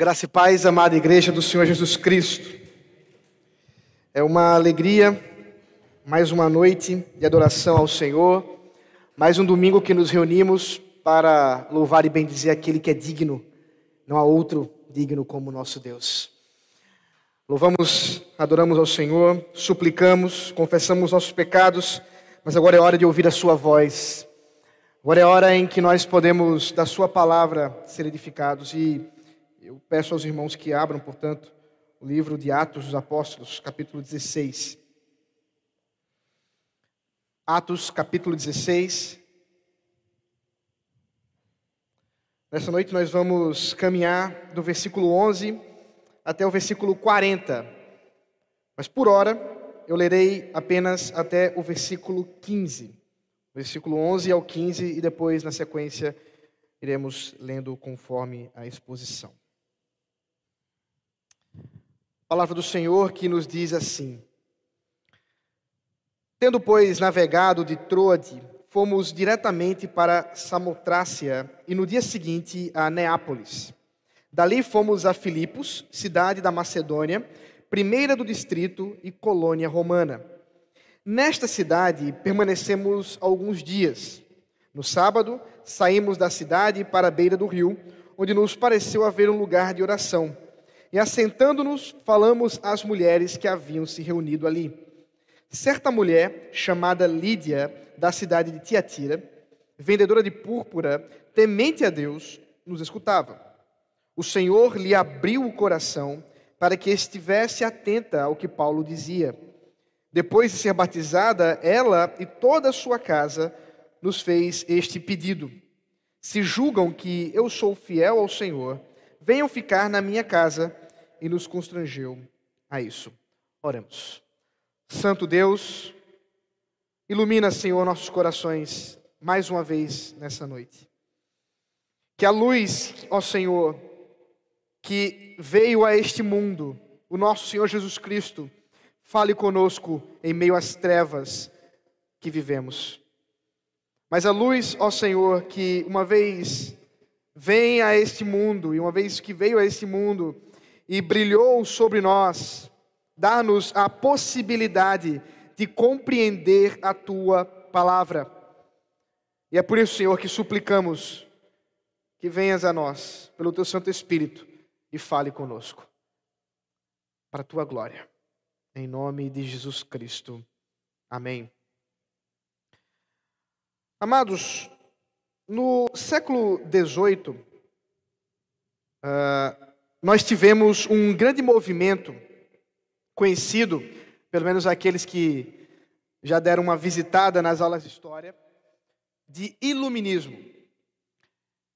Graça e paz, amada igreja do Senhor Jesus Cristo. É uma alegria, mais uma noite de adoração ao Senhor, mais um domingo que nos reunimos para louvar e bendizer aquele que é digno, não há outro digno como nosso Deus. Louvamos, adoramos ao Senhor, suplicamos, confessamos nossos pecados, mas agora é hora de ouvir a Sua voz. Agora é hora em que nós podemos, da Sua palavra, ser edificados e eu peço aos irmãos que abram, portanto, o livro de Atos dos Apóstolos, capítulo 16. Atos, capítulo 16. Nessa noite nós vamos caminhar do versículo 11 até o versículo 40. Mas por hora eu lerei apenas até o versículo 15. Versículo 11 ao 15 e depois, na sequência, iremos lendo conforme a exposição. Palavra do Senhor que nos diz assim: Tendo, pois, navegado de Troade, fomos diretamente para Samotrácia e no dia seguinte a Neápolis. Dali fomos a Filipos, cidade da Macedônia, primeira do distrito e colônia romana. Nesta cidade permanecemos alguns dias. No sábado, saímos da cidade para a beira do rio, onde nos pareceu haver um lugar de oração. E assentando-nos, falamos às mulheres que haviam se reunido ali. Certa mulher, chamada Lídia, da cidade de Tiatira, vendedora de púrpura, temente a Deus, nos escutava. O Senhor lhe abriu o coração para que estivesse atenta ao que Paulo dizia. Depois de ser batizada, ela e toda a sua casa nos fez este pedido: Se julgam que eu sou fiel ao Senhor, venham ficar na minha casa, e nos constrangeu a isso. Oremos. Santo Deus, ilumina, Senhor, nossos corações mais uma vez nessa noite. Que a luz, ó Senhor, que veio a este mundo, o nosso Senhor Jesus Cristo, fale conosco em meio às trevas que vivemos. Mas a luz, ó Senhor, que uma vez vem a este mundo, e uma vez que veio a este mundo e brilhou sobre nós, dá-nos a possibilidade de compreender a tua palavra. E é por isso, Senhor, que suplicamos que venhas a nós, pelo teu Santo Espírito, e fale conosco, para a tua glória. Em nome de Jesus Cristo. Amém. Amados, no século XVIII, uh, nós tivemos um grande movimento conhecido, pelo menos aqueles que já deram uma visitada nas aulas de história, de iluminismo.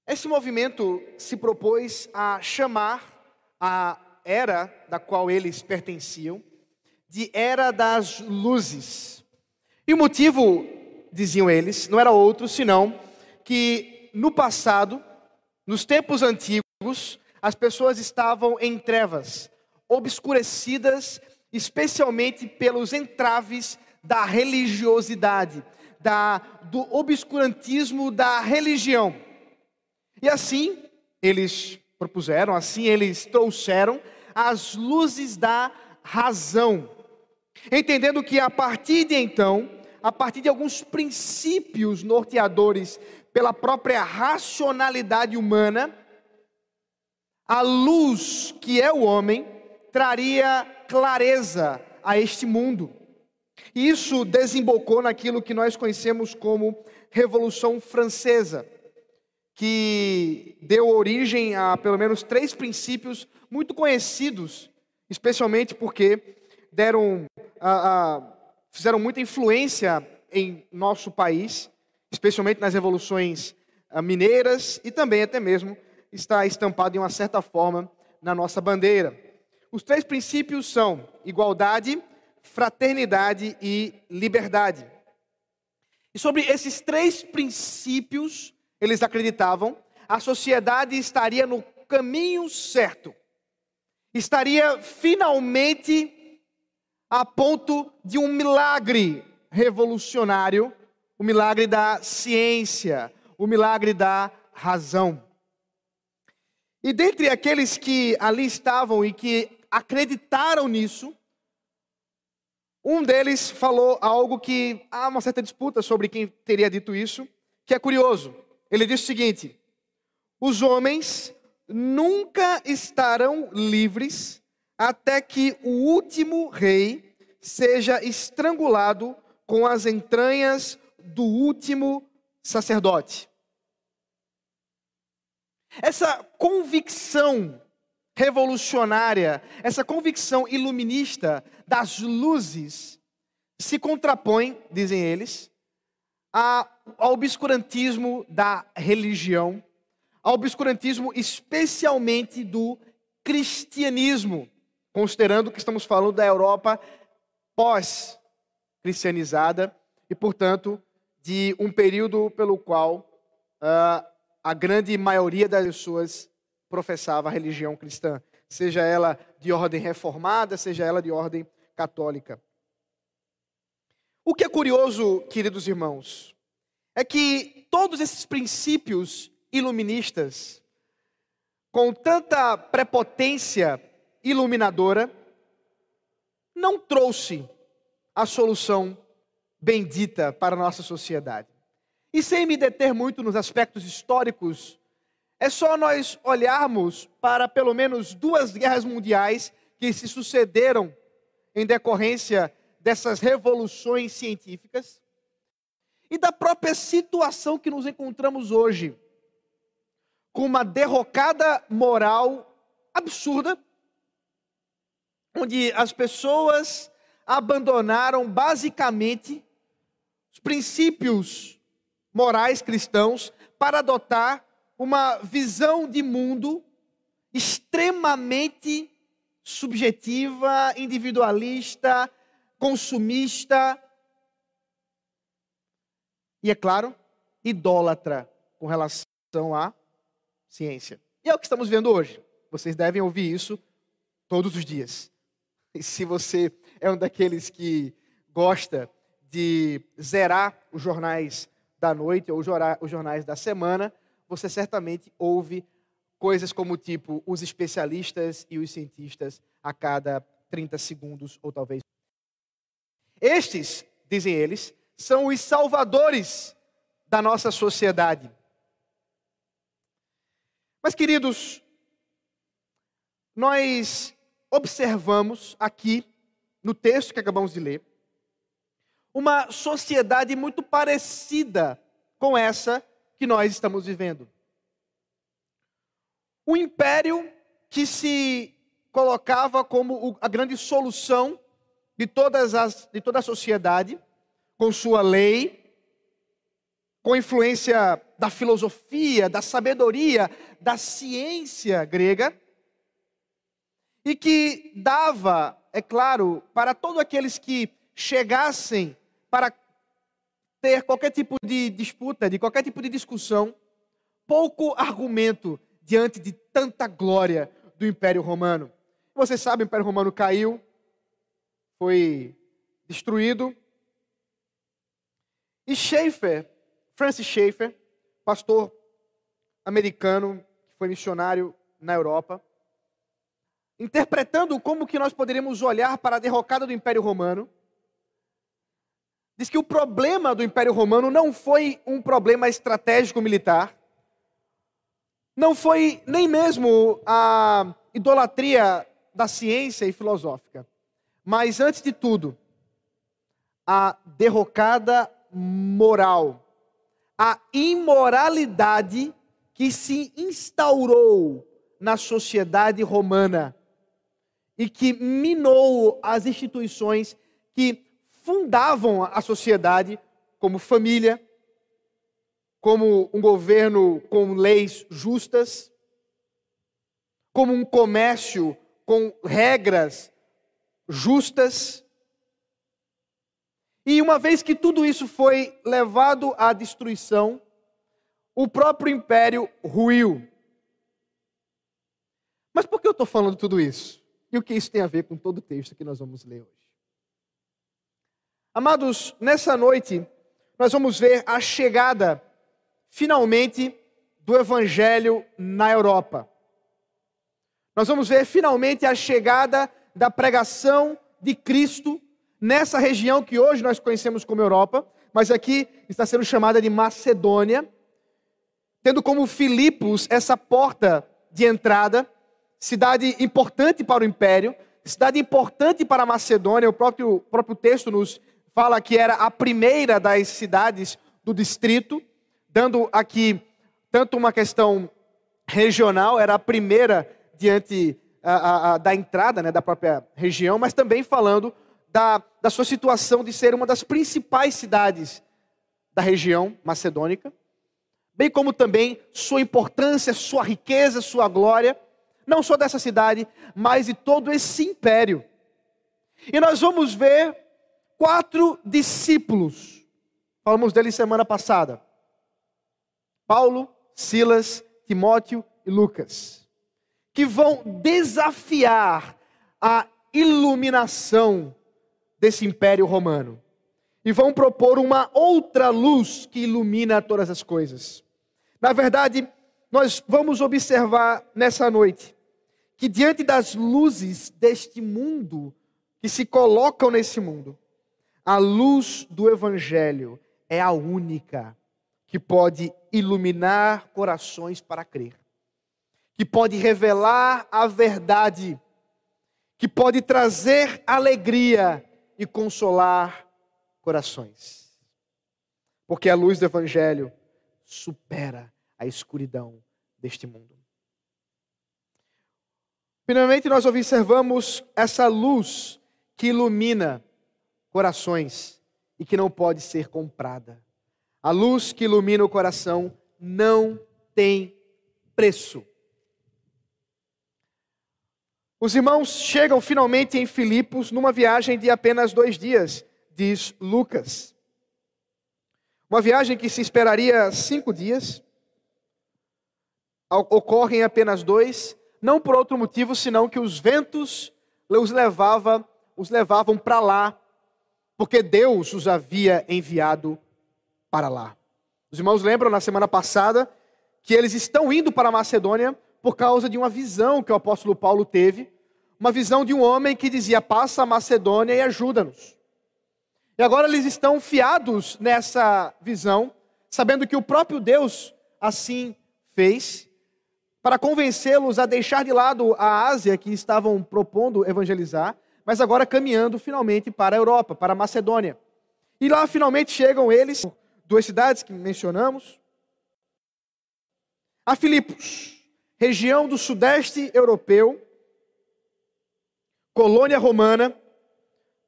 Esse movimento se propôs a chamar a era da qual eles pertenciam de Era das Luzes. E o motivo, diziam eles, não era outro senão que no passado, nos tempos antigos, as pessoas estavam em trevas, obscurecidas, especialmente pelos entraves da religiosidade, da, do obscurantismo da religião. E assim eles propuseram, assim eles trouxeram as luzes da razão, entendendo que a partir de então, a partir de alguns princípios norteadores pela própria racionalidade humana, a luz que é o homem traria clareza a este mundo. Isso desembocou naquilo que nós conhecemos como Revolução Francesa, que deu origem a pelo menos três princípios muito conhecidos, especialmente porque deram, a, a, fizeram muita influência em nosso país, especialmente nas revoluções ah, mineiras e também até mesmo está estampado de uma certa forma na nossa bandeira. Os três princípios são igualdade, fraternidade e liberdade. E sobre esses três princípios, eles acreditavam, a sociedade estaria no caminho certo. Estaria finalmente a ponto de um milagre revolucionário, o milagre da ciência, o milagre da razão. E dentre aqueles que ali estavam e que acreditaram nisso, um deles falou algo que há uma certa disputa sobre quem teria dito isso, que é curioso. Ele disse o seguinte: os homens nunca estarão livres até que o último rei seja estrangulado com as entranhas do último sacerdote. Essa convicção revolucionária, essa convicção iluminista das luzes se contrapõe, dizem eles, ao obscurantismo da religião, ao obscurantismo especialmente do cristianismo, considerando que estamos falando da Europa pós-cristianizada e, portanto, de um período pelo qual uh, a grande maioria das pessoas professava a religião cristã, seja ela de ordem reformada, seja ela de ordem católica. O que é curioso, queridos irmãos, é que todos esses princípios iluministas, com tanta prepotência iluminadora, não trouxe a solução bendita para a nossa sociedade. E sem me deter muito nos aspectos históricos, é só nós olharmos para pelo menos duas guerras mundiais que se sucederam em decorrência dessas revoluções científicas e da própria situação que nos encontramos hoje, com uma derrocada moral absurda, onde as pessoas abandonaram basicamente os princípios morais cristãos para adotar uma visão de mundo extremamente subjetiva, individualista, consumista e, é claro, idólatra com relação à ciência. E é o que estamos vendo hoje. Vocês devem ouvir isso todos os dias. E se você é um daqueles que gosta de zerar os jornais da noite ou os jornais da semana, você certamente ouve coisas como tipo os especialistas e os cientistas a cada 30 segundos ou talvez. Estes, dizem eles, são os salvadores da nossa sociedade. Mas, queridos, nós observamos aqui, no texto que acabamos de ler, uma sociedade muito parecida com essa que nós estamos vivendo. O império que se colocava como a grande solução de, todas as, de toda a sociedade, com sua lei, com influência da filosofia, da sabedoria, da ciência grega, e que dava, é claro, para todos aqueles que chegassem para ter qualquer tipo de disputa, de qualquer tipo de discussão, pouco argumento diante de tanta glória do Império Romano. Você sabe, o Império Romano caiu, foi destruído. E Schaeffer, Francis Schaeffer, pastor americano que foi missionário na Europa, interpretando como que nós poderíamos olhar para a derrocada do Império Romano, diz que o problema do Império Romano não foi um problema estratégico militar, não foi nem mesmo a idolatria da ciência e filosófica, mas antes de tudo, a derrocada moral, a imoralidade que se instaurou na sociedade romana e que minou as instituições que fundavam a sociedade como família, como um governo com leis justas, como um comércio com regras justas. E uma vez que tudo isso foi levado à destruição, o próprio império ruiu. Mas por que eu estou falando tudo isso? E o que isso tem a ver com todo o texto que nós vamos ler hoje? Amados, nessa noite, nós vamos ver a chegada, finalmente, do Evangelho na Europa. Nós vamos ver finalmente a chegada da pregação de Cristo nessa região que hoje nós conhecemos como Europa, mas aqui está sendo chamada de Macedônia, tendo como Filipos essa porta de entrada, cidade importante para o império, cidade importante para a Macedônia, o próprio, próprio texto nos fala que era a primeira das cidades do distrito, dando aqui tanto uma questão regional, era a primeira diante a, a, da entrada né, da própria região, mas também falando da, da sua situação de ser uma das principais cidades da região macedônica, bem como também sua importância, sua riqueza, sua glória, não só dessa cidade, mas de todo esse império. E nós vamos ver quatro discípulos. Falamos deles semana passada. Paulo, Silas, Timóteo e Lucas. Que vão desafiar a iluminação desse império romano. E vão propor uma outra luz que ilumina todas as coisas. Na verdade, nós vamos observar nessa noite que diante das luzes deste mundo que se colocam nesse mundo, a luz do Evangelho é a única que pode iluminar corações para crer, que pode revelar a verdade, que pode trazer alegria e consolar corações. Porque a luz do Evangelho supera a escuridão deste mundo. Finalmente, nós observamos essa luz que ilumina corações e que não pode ser comprada. A luz que ilumina o coração não tem preço. Os irmãos chegam finalmente em Filipos numa viagem de apenas dois dias, diz Lucas. Uma viagem que se esperaria cinco dias, ocorre em apenas dois, não por outro motivo senão que os ventos os, levava, os levavam para lá porque Deus os havia enviado para lá. Os irmãos lembram na semana passada que eles estão indo para a Macedônia por causa de uma visão que o apóstolo Paulo teve, uma visão de um homem que dizia: "Passa a Macedônia e ajuda-nos". E agora eles estão fiados nessa visão, sabendo que o próprio Deus assim fez, para convencê-los a deixar de lado a Ásia que estavam propondo evangelizar mas agora caminhando finalmente para a Europa, para a Macedônia. E lá finalmente chegam eles, duas cidades que mencionamos, a Filipos, região do sudeste europeu, colônia romana,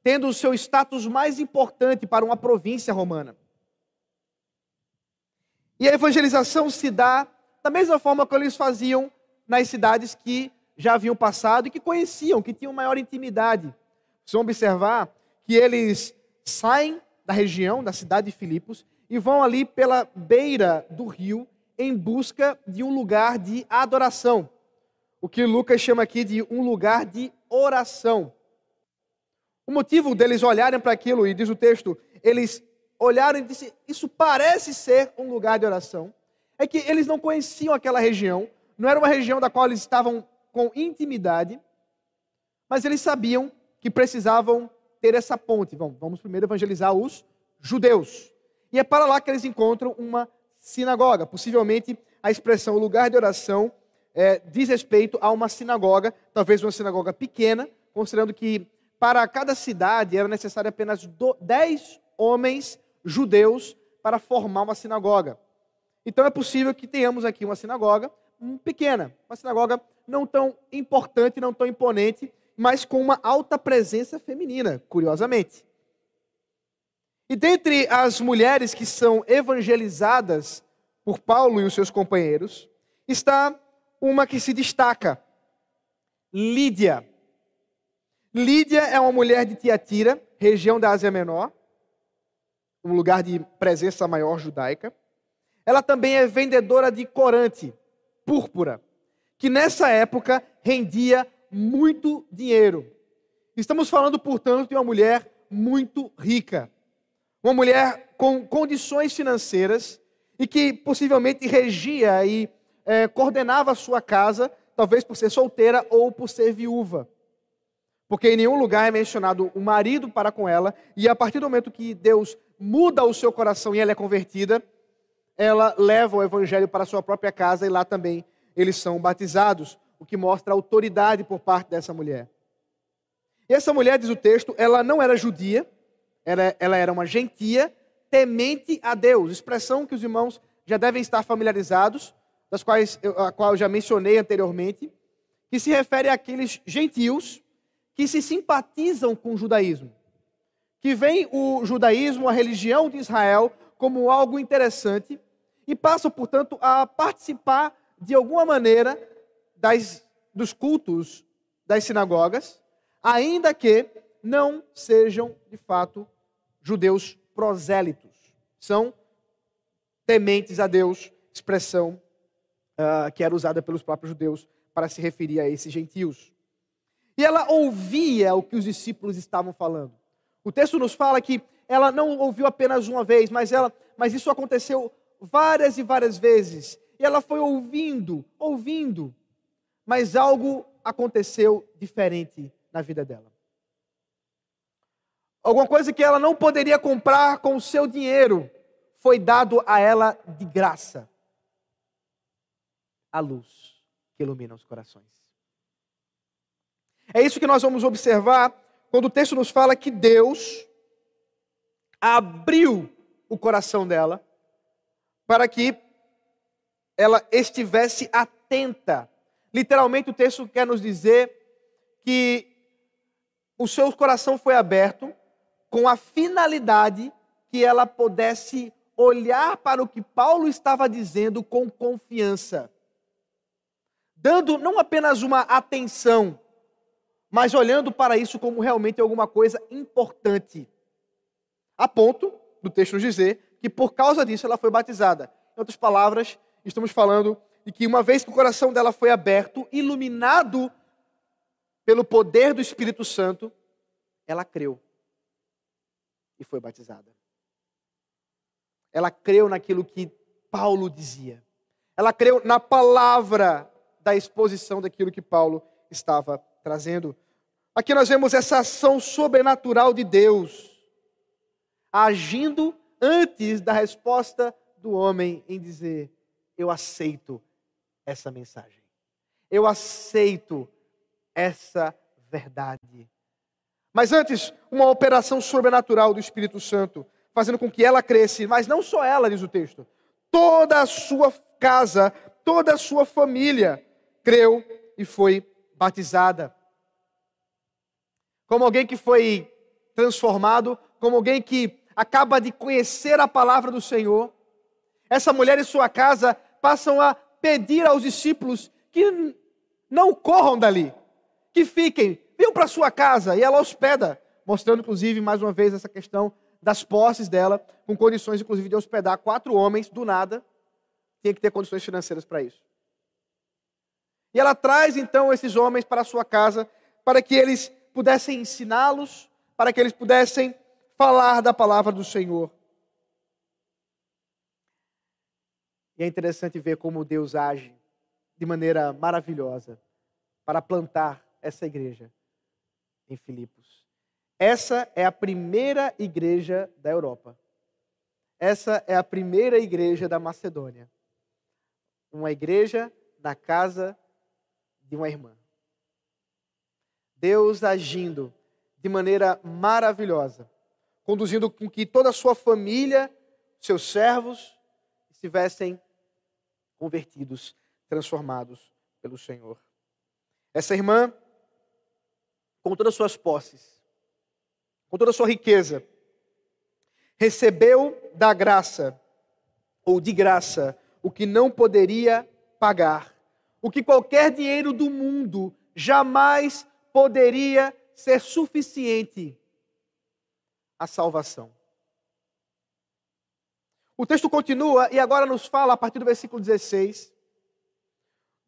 tendo o seu status mais importante para uma província romana. E a evangelização se dá da mesma forma que eles faziam nas cidades que já haviam passado e que conheciam, que tinham maior intimidade. Vocês vão observar que eles saem da região, da cidade de Filipos, e vão ali pela beira do rio em busca de um lugar de adoração. O que Lucas chama aqui de um lugar de oração. O motivo deles olharem para aquilo, e diz o texto, eles olharam e disseram: Isso parece ser um lugar de oração. É que eles não conheciam aquela região, não era uma região da qual eles estavam com intimidade, mas eles sabiam que precisavam ter essa ponte. Vamos, vamos primeiro evangelizar os judeus. E é para lá que eles encontram uma sinagoga. Possivelmente a expressão lugar de oração é, diz respeito a uma sinagoga, talvez uma sinagoga pequena, considerando que para cada cidade era necessário apenas do, dez homens judeus para formar uma sinagoga. Então é possível que tenhamos aqui uma sinagoga pequena, uma sinagoga não tão importante, não tão imponente, mas com uma alta presença feminina, curiosamente. E dentre as mulheres que são evangelizadas por Paulo e os seus companheiros, está uma que se destaca, Lídia. Lídia é uma mulher de Tiatira, região da Ásia Menor, um lugar de presença maior judaica. Ela também é vendedora de corante, púrpura, que nessa época rendia muito dinheiro. Estamos falando, portanto, de uma mulher muito rica. Uma mulher com condições financeiras e que possivelmente regia e é, coordenava a sua casa, talvez por ser solteira ou por ser viúva. Porque em nenhum lugar é mencionado o marido para com ela, e a partir do momento que Deus muda o seu coração e ela é convertida, ela leva o evangelho para sua própria casa e lá também eles são batizados, o que mostra autoridade por parte dessa mulher. E essa mulher, diz o texto, ela não era judia, ela, ela era uma gentia, temente a Deus, expressão que os irmãos já devem estar familiarizados, das quais eu, a qual eu já mencionei anteriormente, que se refere àqueles gentios que se simpatizam com o judaísmo, que veem o judaísmo, a religião de Israel, como algo interessante e passam, portanto, a participar de alguma maneira das, dos cultos das sinagogas, ainda que não sejam de fato judeus prosélitos. São tementes a Deus, expressão uh, que era usada pelos próprios judeus para se referir a esses gentios. E ela ouvia o que os discípulos estavam falando. O texto nos fala que ela não ouviu apenas uma vez, mas, ela, mas isso aconteceu várias e várias vezes. E ela foi ouvindo, ouvindo, mas algo aconteceu diferente na vida dela. Alguma coisa que ela não poderia comprar com o seu dinheiro foi dado a ela de graça. A luz que ilumina os corações. É isso que nós vamos observar quando o texto nos fala que Deus abriu o coração dela para que ela estivesse atenta. Literalmente, o texto quer nos dizer que o seu coração foi aberto com a finalidade que ela pudesse olhar para o que Paulo estava dizendo com confiança, dando não apenas uma atenção, mas olhando para isso como realmente alguma coisa importante. A ponto do texto nos dizer que por causa disso ela foi batizada. Em outras palavras, estamos falando de que uma vez que o coração dela foi aberto, iluminado pelo poder do Espírito Santo, ela creu e foi batizada. Ela creu naquilo que Paulo dizia. Ela creu na palavra da exposição daquilo que Paulo estava trazendo. Aqui nós vemos essa ação sobrenatural de Deus agindo antes da resposta do homem em dizer: Eu aceito essa mensagem. Eu aceito essa verdade. Mas antes, uma operação sobrenatural do Espírito Santo, fazendo com que ela cresça, mas não só ela, diz o texto, toda a sua casa, toda a sua família creu e foi batizada. Como alguém que foi transformado, como alguém que acaba de conhecer a palavra do Senhor, essa mulher e sua casa passam a pedir aos discípulos que não corram dali, que fiquem, venham para sua casa e ela hospeda, mostrando inclusive mais uma vez essa questão das posses dela, com condições inclusive de hospedar quatro homens do nada, tinha que ter condições financeiras para isso. E ela traz então esses homens para sua casa para que eles pudessem ensiná-los, para que eles pudessem falar da palavra do Senhor. E é interessante ver como Deus age de maneira maravilhosa para plantar essa igreja em Filipos. Essa é a primeira igreja da Europa. Essa é a primeira igreja da Macedônia. Uma igreja na casa de uma irmã. Deus agindo de maneira maravilhosa conduzindo com que toda a sua família, seus servos, estivessem convertidos, transformados pelo Senhor. Essa irmã, com todas as suas posses, com toda a sua riqueza, recebeu da graça, ou de graça, o que não poderia pagar, o que qualquer dinheiro do mundo jamais poderia ser suficiente a salvação. O texto continua e agora nos fala, a partir do versículo 16,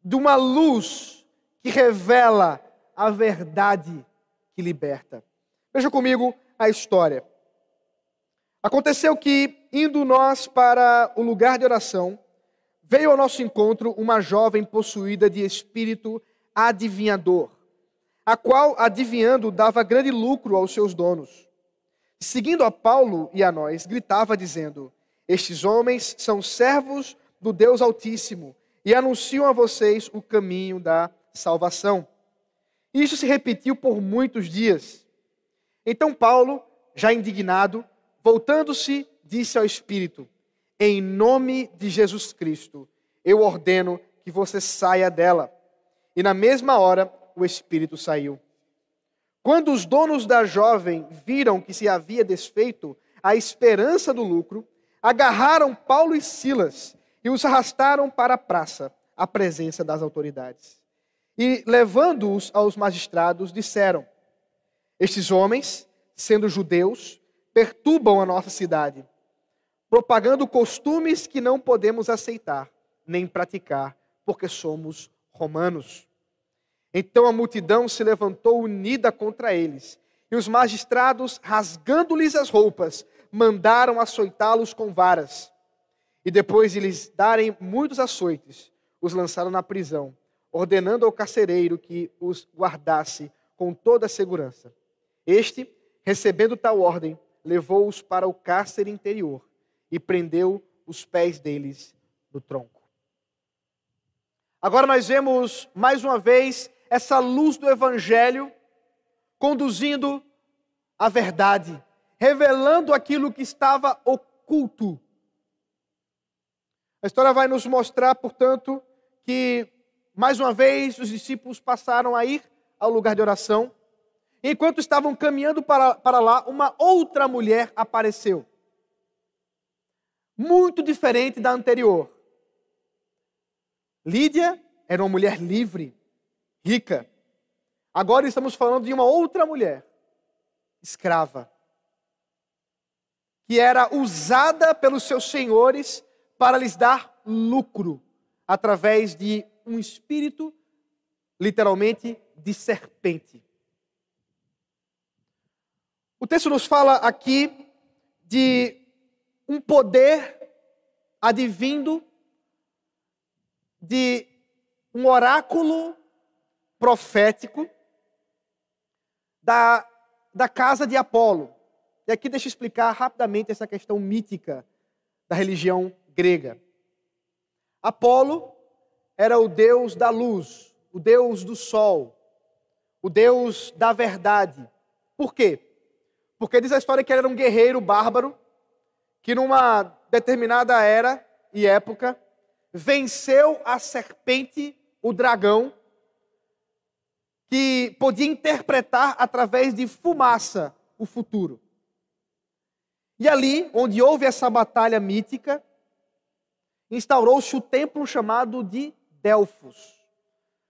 de uma luz que revela a verdade que liberta. Veja comigo a história. Aconteceu que, indo nós para o lugar de oração, veio ao nosso encontro uma jovem possuída de espírito adivinhador, a qual, adivinhando, dava grande lucro aos seus donos. Seguindo a Paulo e a nós, gritava dizendo: Estes homens são servos do Deus Altíssimo e anunciam a vocês o caminho da salvação. Isso se repetiu por muitos dias. Então Paulo, já indignado, voltando-se, disse ao Espírito: Em nome de Jesus Cristo, eu ordeno que você saia dela. E na mesma hora, o Espírito saiu. Quando os donos da jovem viram que se havia desfeito a esperança do lucro, agarraram Paulo e Silas e os arrastaram para a praça, à presença das autoridades. E, levando-os aos magistrados, disseram: Estes homens, sendo judeus, perturbam a nossa cidade, propagando costumes que não podemos aceitar nem praticar, porque somos romanos. Então a multidão se levantou unida contra eles, e os magistrados, rasgando-lhes as roupas, mandaram açoitá-los com varas. E depois de lhes darem muitos açoites, os lançaram na prisão, ordenando ao carcereiro que os guardasse com toda a segurança. Este, recebendo tal ordem, levou-os para o cárcere interior e prendeu os pés deles no tronco. Agora nós vemos mais uma vez essa luz do Evangelho conduzindo a verdade, revelando aquilo que estava oculto. A história vai nos mostrar, portanto, que mais uma vez os discípulos passaram a ir ao lugar de oração. Enquanto estavam caminhando para, para lá, uma outra mulher apareceu. Muito diferente da anterior. Lídia era uma mulher livre, rica. Agora estamos falando de uma outra mulher, escrava, que era usada pelos seus senhores para lhes dar lucro através de um espírito, literalmente, de serpente. O texto nos fala aqui de um poder advindo de um oráculo profético da, da casa de Apolo. E aqui deixa eu explicar rapidamente essa questão mítica da religião grega. Apolo era o deus da luz, o deus do sol, o deus da verdade. Por quê? Porque diz a história que ele era um guerreiro bárbaro que numa determinada era e época venceu a serpente, o dragão, que podia interpretar através de fumaça o futuro. E ali, onde houve essa batalha mítica, instaurou-se o templo chamado de Delfos.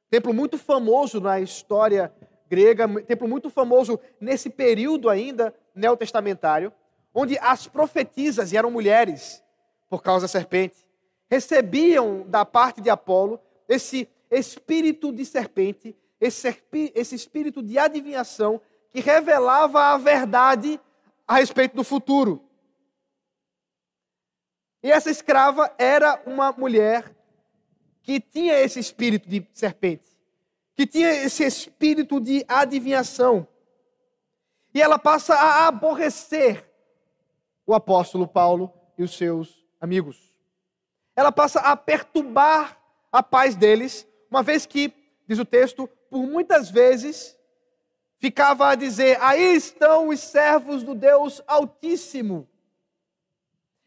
Templo muito famoso na história grega, templo muito famoso nesse período ainda neotestamentário, onde as profetisas, e eram mulheres, por causa da serpente, recebiam da parte de Apolo esse espírito de serpente, esse, espírito de adivinhação que revelava a verdade a respeito do futuro. E essa escrava era uma mulher que tinha esse espírito de serpente, que tinha esse espírito de adivinhação. E ela passa a aborrecer o apóstolo Paulo e os seus amigos ela passa a perturbar a paz deles, uma vez que, diz o texto, por muitas vezes ficava a dizer: Aí estão os servos do Deus Altíssimo.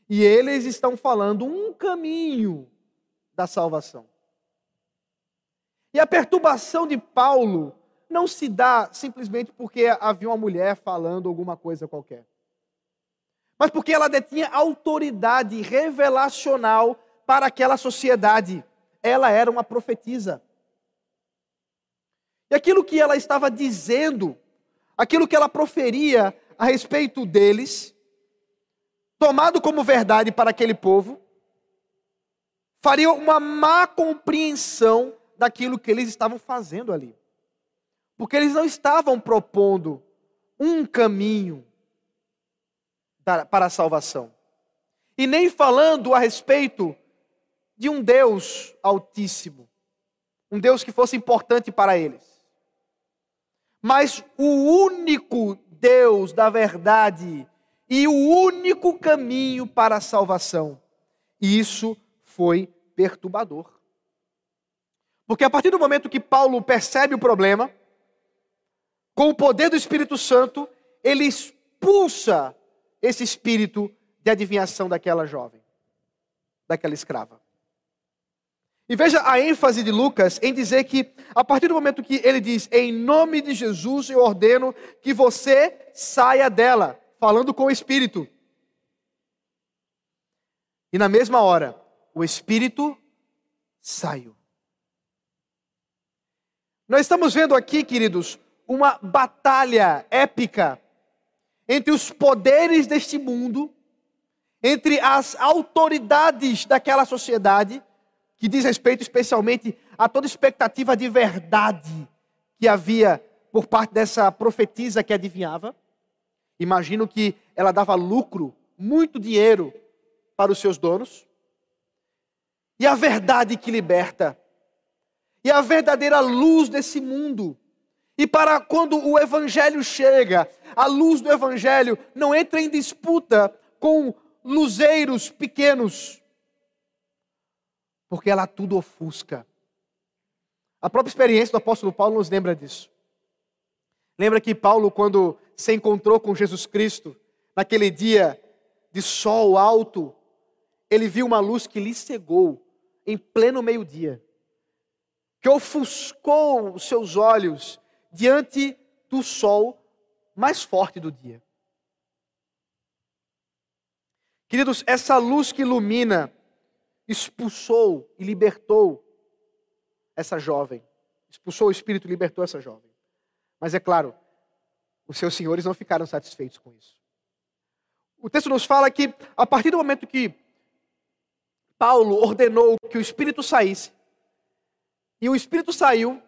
E eles estão falando um caminho da salvação. E a perturbação de Paulo não se dá simplesmente porque havia uma mulher falando alguma coisa qualquer, mas porque ela detinha autoridade revelacional para aquela sociedade. Ela era uma profetisa. E aquilo que ela estava dizendo, aquilo que ela proferia a respeito deles, tomado como verdade para aquele povo, faria uma má compreensão daquilo que eles estavam fazendo ali. Porque eles não estavam propondo um caminho para a salvação. E nem falando a respeito de um Deus altíssimo, um Deus que fosse importante para eles. Mas o único Deus da verdade e o único caminho para a salvação. E isso foi perturbador. Porque a partir do momento que Paulo percebe o problema, com o poder do Espírito Santo, ele expulsa esse espírito de adivinhação daquela jovem, daquela escrava. E veja a ênfase de Lucas em dizer que, a partir do momento que ele diz, em nome de Jesus eu ordeno que você saia dela, falando com o Espírito. E na mesma hora, o Espírito saiu. Nós estamos vendo aqui, queridos, uma batalha épica entre os poderes deste mundo, entre as autoridades daquela sociedade, que diz respeito especialmente a toda expectativa de verdade que havia por parte dessa profetisa que adivinhava. Imagino que ela dava lucro, muito dinheiro para os seus donos. E a verdade que liberta. E a verdadeira luz desse mundo. E para quando o evangelho chega, a luz do evangelho não entra em disputa com luzeiros pequenos, porque ela tudo ofusca. A própria experiência do apóstolo Paulo nos lembra disso. Lembra que Paulo, quando se encontrou com Jesus Cristo, naquele dia de sol alto, ele viu uma luz que lhe cegou em pleno meio-dia, que ofuscou os seus olhos diante do sol mais forte do dia. Queridos, essa luz que ilumina expulsou e libertou essa jovem. Expulsou o espírito e libertou essa jovem. Mas é claro, os seus senhores não ficaram satisfeitos com isso. O texto nos fala que, a partir do momento que Paulo ordenou que o espírito saísse, e o espírito saiu,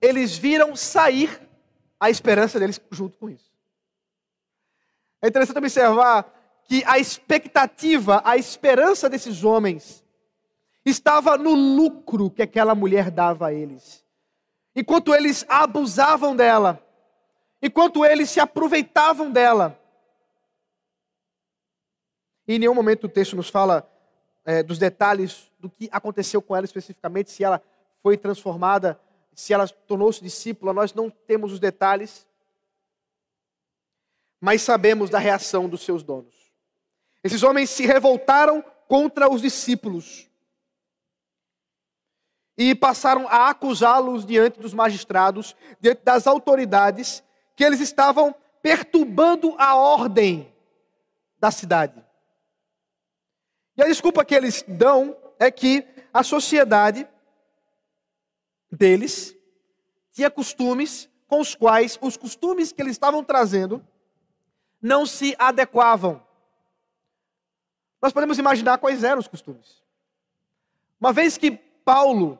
eles viram sair a esperança deles junto com isso. É interessante observar que a expectativa, a esperança desses homens estava no lucro que aquela mulher dava a eles. Enquanto eles abusavam dela, enquanto eles se aproveitavam dela, em nenhum momento o texto nos fala é, dos detalhes do que aconteceu com ela especificamente, se ela foi transformada, se ela tornou-se discípula, nós não temos os detalhes, mas sabemos da reação dos seus donos. Esses homens se revoltaram contra os discípulos e passaram a acusá-los diante dos magistrados, diante das autoridades, que eles estavam perturbando a ordem da cidade. E a desculpa que eles dão é que a sociedade deles tinha costumes com os quais os costumes que eles estavam trazendo não se adequavam. Nós podemos imaginar quais eram os costumes. Uma vez que Paulo,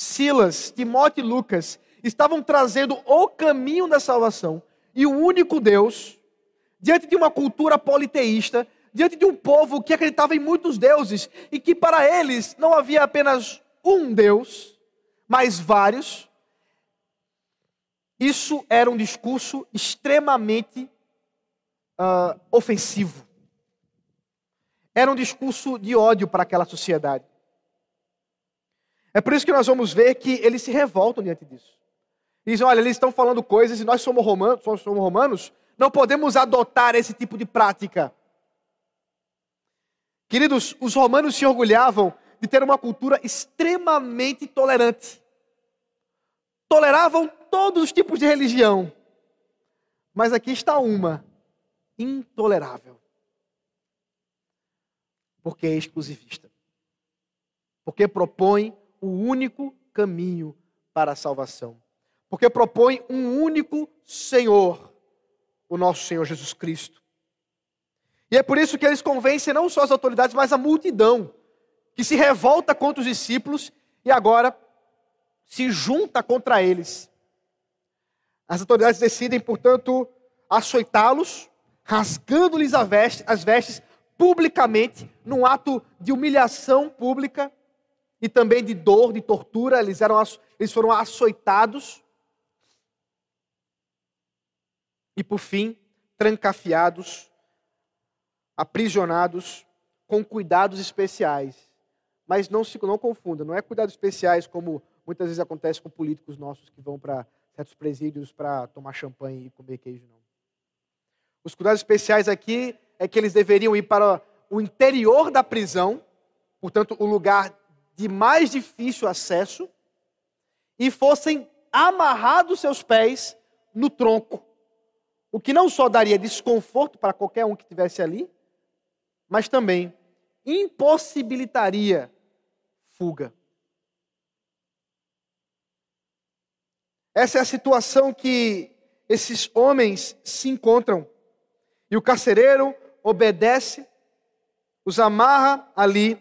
Silas, Timóteo e Lucas estavam trazendo o caminho da salvação e o único Deus, diante de uma cultura politeísta, diante de um povo que acreditava em muitos deuses e que para eles não havia apenas um Deus, mas vários. Isso era um discurso extremamente uh, ofensivo. Era um discurso de ódio para aquela sociedade. É por isso que nós vamos ver que eles se revoltam diante disso. Dizem, olha, eles estão falando coisas e nós somos romanos, somos romanos, não podemos adotar esse tipo de prática. Queridos, os romanos se orgulhavam de ter uma cultura extremamente tolerante. Toleravam todos os tipos de religião. Mas aqui está uma intolerável. Porque é exclusivista. Porque propõe o único caminho para a salvação. Porque propõe um único Senhor, o nosso Senhor Jesus Cristo. E é por isso que eles convencem não só as autoridades, mas a multidão, que se revolta contra os discípulos e agora se junta contra eles. As autoridades decidem, portanto, açoitá-los, rasgando-lhes as vestes publicamente, num ato de humilhação pública e também de dor, de tortura. Eles eram, eles foram açoitados e, por fim, trancafiados, aprisionados com cuidados especiais. Mas não se não confunda, não é cuidados especiais como muitas vezes acontece com políticos nossos que vão para certos presídios para tomar champanhe e comer queijo, não. Os cuidados especiais aqui é que eles deveriam ir para o interior da prisão, portanto, o lugar de mais difícil acesso, e fossem amarrados seus pés no tronco. O que não só daria desconforto para qualquer um que estivesse ali, mas também impossibilitaria fuga. Essa é a situação que esses homens se encontram. E o carcereiro obedece, os amarra ali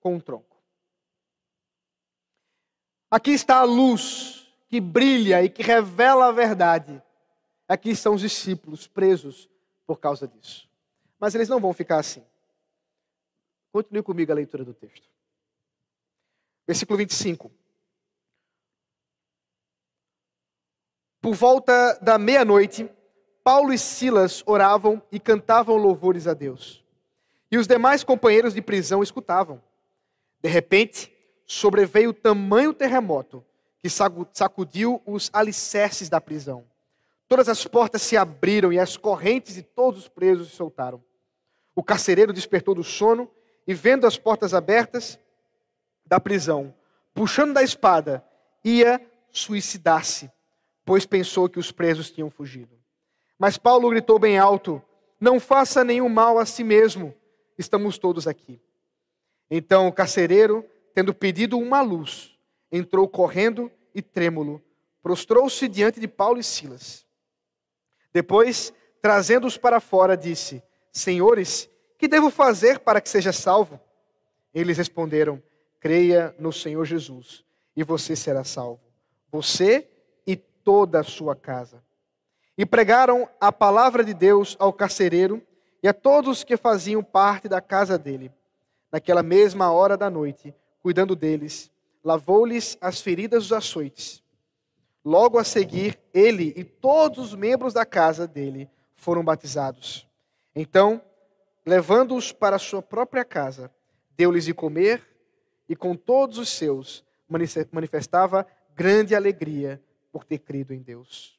com um tronco. Aqui está a luz que brilha e que revela a verdade. Aqui estão os discípulos presos por causa disso. Mas eles não vão ficar assim. Continue comigo a leitura do texto. Versículo 25. Por volta da meia-noite, Paulo e Silas oravam e cantavam louvores a Deus. E os demais companheiros de prisão escutavam. De repente, sobreveio tamanho terremoto que sacudiu os alicerces da prisão. Todas as portas se abriram e as correntes de todos os presos se soltaram. O carcereiro despertou do sono e, vendo as portas abertas da prisão, puxando da espada, ia suicidar-se, pois pensou que os presos tinham fugido. Mas Paulo gritou bem alto: Não faça nenhum mal a si mesmo, estamos todos aqui. Então o carcereiro, tendo pedido uma luz, entrou correndo e trêmulo, prostrou-se diante de Paulo e Silas. Depois, trazendo-os para fora, disse: Senhores, que devo fazer para que seja salvo? Eles responderam: Creia no Senhor Jesus, e você será salvo. Você e toda a sua casa e pregaram a palavra de Deus ao carcereiro e a todos que faziam parte da casa dele. Naquela mesma hora da noite, cuidando deles, lavou-lhes as feridas dos açoites. Logo a seguir, ele e todos os membros da casa dele foram batizados. Então, levando-os para sua própria casa, deu-lhes de comer e com todos os seus manifestava grande alegria por ter crido em Deus.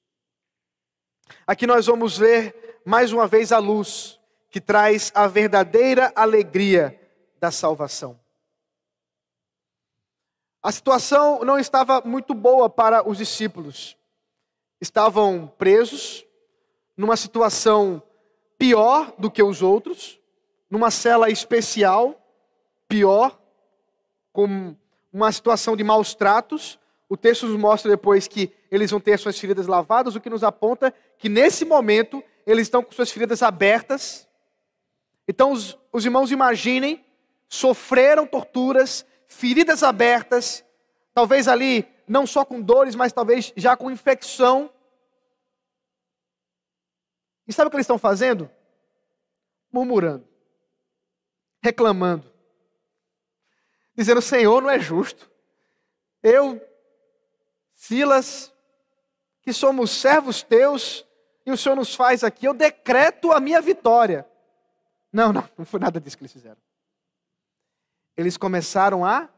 Aqui nós vamos ver mais uma vez a luz que traz a verdadeira alegria da salvação. A situação não estava muito boa para os discípulos. Estavam presos, numa situação pior do que os outros, numa cela especial, pior, com uma situação de maus tratos. O texto nos mostra depois que eles vão ter suas feridas lavadas, o que nos aponta que nesse momento eles estão com suas feridas abertas. Então, os, os irmãos imaginem, sofreram torturas, feridas abertas, talvez ali não só com dores, mas talvez já com infecção. E sabe o que eles estão fazendo? Murmurando, reclamando, dizendo: Senhor, não é justo. Eu, Silas, que somos servos teus e o Senhor nos faz aqui, eu decreto a minha vitória. Não, não, não foi nada disso que eles fizeram. Eles começaram a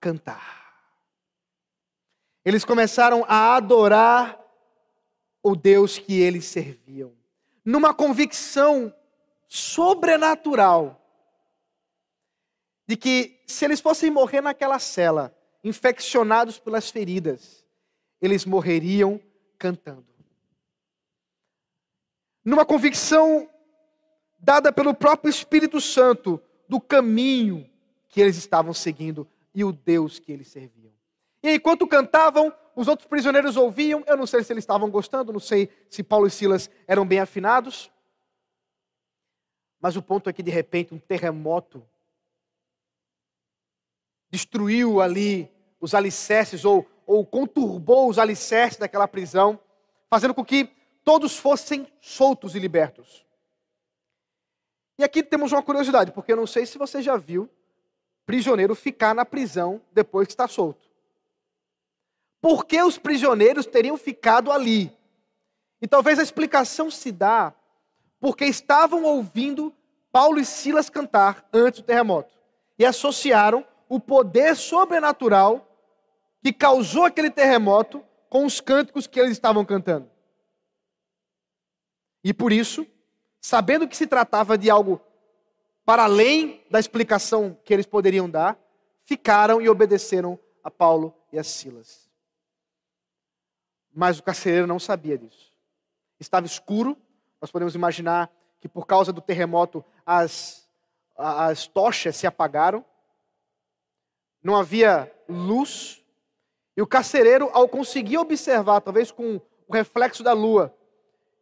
cantar. Eles começaram a adorar o Deus que eles serviam. Numa convicção sobrenatural de que se eles fossem morrer naquela cela, infeccionados pelas feridas, eles morreriam cantando. Numa convicção dada pelo próprio Espírito Santo do caminho que eles estavam seguindo e o Deus que eles serviam. E enquanto cantavam, os outros prisioneiros ouviam. Eu não sei se eles estavam gostando, não sei se Paulo e Silas eram bem afinados. Mas o ponto é que de repente um terremoto destruiu ali os alicerces ou ou conturbou os alicerces daquela prisão, fazendo com que todos fossem soltos e libertos. E aqui temos uma curiosidade, porque eu não sei se você já viu prisioneiro ficar na prisão depois que está solto. por que os prisioneiros teriam ficado ali. E talvez a explicação se dá porque estavam ouvindo Paulo e Silas cantar antes do terremoto e associaram o poder sobrenatural que causou aquele terremoto com os cânticos que eles estavam cantando. E por isso, sabendo que se tratava de algo para além da explicação que eles poderiam dar, ficaram e obedeceram a Paulo e a Silas. Mas o carcereiro não sabia disso. Estava escuro, nós podemos imaginar que por causa do terremoto as, as tochas se apagaram, não havia luz, e o carcereiro, ao conseguir observar, talvez com o reflexo da lua,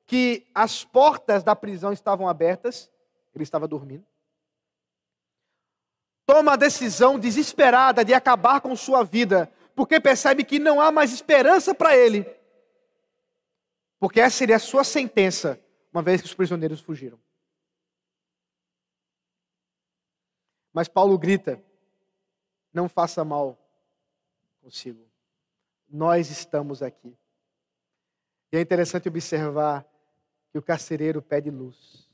que as portas da prisão estavam abertas, ele estava dormindo. Toma a decisão desesperada de acabar com sua vida, porque percebe que não há mais esperança para ele. Porque essa seria a sua sentença, uma vez que os prisioneiros fugiram. Mas Paulo grita: não faça mal consigo nós estamos aqui. E é interessante observar que o carcereiro pede luz.